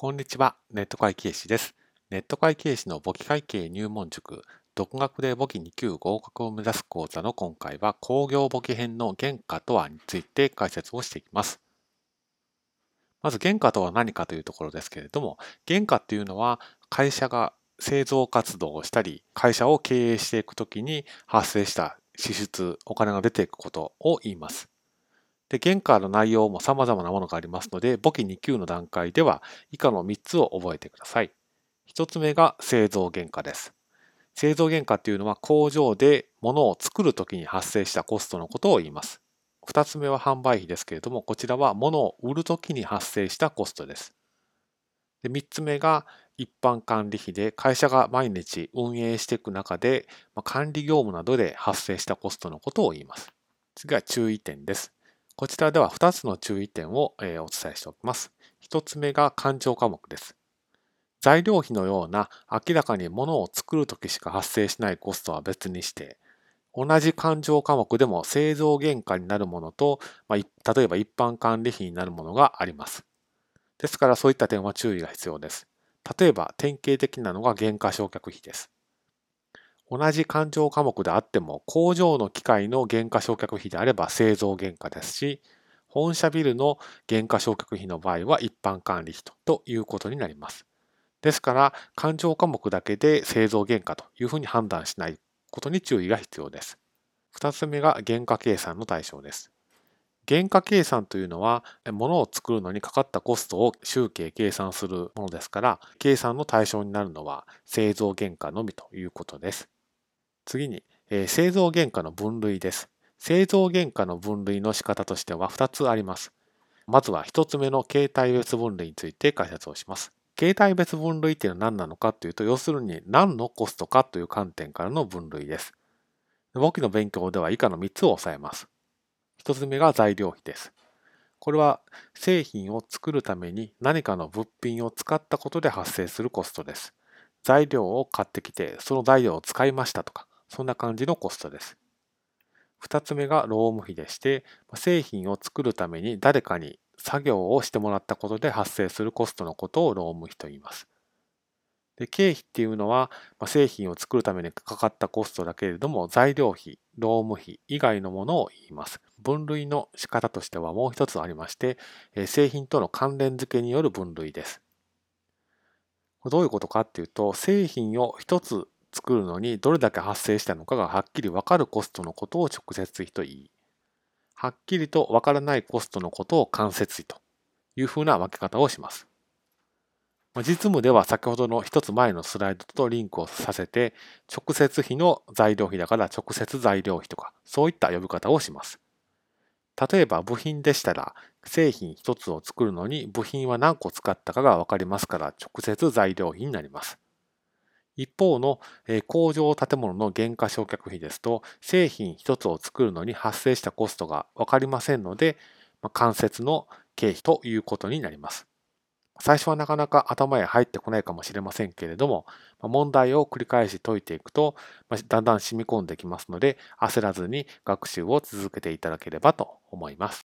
こんにちは、ネット会計士です。ネット会計士の簿記会計入門塾、独学で簿記2級合格を目指す講座の今回は工業簿記編の原価とはについて解説をしていきます。まず原価とは何かというところですけれども、原価っていうのは会社が製造活動をしたり、会社を経営していくときに発生した支出、お金が出ていくことを言います。で、原価の内容も様々なものがありますので、簿記2級の段階では以下の3つを覚えてください。1つ目が製造原価です。製造原価っていうのは工場で物を作るときに発生したコストのことを言います。2つ目は販売費ですけれども、こちらは物を売るときに発生したコストです。で3つ目が一般管理費で会社が毎日運営していく中で管理業務などで発生したコストのことを言います。次は注意点です。こちらでは2つの注意点をお伝えしておきます。1つ目が勘定科目です。材料費のような明らかに物を作るときしか発生しないコストは別にして、同じ勘定科目でも製造原価になるものと、まあ、例えば一般管理費になるものがあります。ですからそういった点は注意が必要です。例えば典型的なのが原価償却費です。同じ勘定科目であっても工場の機械の原価償却費であれば製造原価ですし、本社ビルの原価償却費の場合は一般管理費ということになります。ですから、勘定科目だけで製造原価というふうに判断しないことに注意が必要です。二つ目が原価計算の対象です。原価計算というのは、物を作るのにかかったコストを集計計算するものですから、計算の対象になるのは製造原価のみということです。次に、えー、製造原価の分類です。製造原価の分類の仕方としては2つあります。まずは1つ目の形態別分類について解説をします。形態別分類っていうのは何なのかというと、要するに何のコストかという観点からの分類です。簿記の勉強では以下の3つを押さえます。1つ目が材料費です。これは製品を作るために何かの物品を使ったことで発生するコストです。材料を買ってきて、その材料を使いましたとか、そんな感じのコストです。二つ目が労務費でして、製品を作るために誰かに作業をしてもらったことで発生するコストのことを労務費と言います。で経費っていうのは、ま製品を作るためにかかったコストだけれども、材料費、労務費以外のものを言います。分類の仕方としてはもう一つありまして、え製品との関連付けによる分類です。どういうことかっていうと、製品を一つ作るのにどれだけ発生したのかがはっきりわかるコストのことを直接費と言い、はっきりとわからないコストのことを間接費というふうな分け方をします。実務では先ほどの一つ前のスライドとリンクをさせて、直接費の材料費だから直接材料費とか、そういった呼び方をします。例えば部品でしたら、製品一つを作るのに部品は何個使ったかがわかりますから、直接材料費になります。一方の工場建物の原価償却費ですと、製品一つを作るのに発生したコストが分かりませんので、間接の経費ということになります。最初はなかなか頭へ入ってこないかもしれませんけれども、問題を繰り返し解いていくと、だんだん染み込んできますので、焦らずに学習を続けていただければと思います。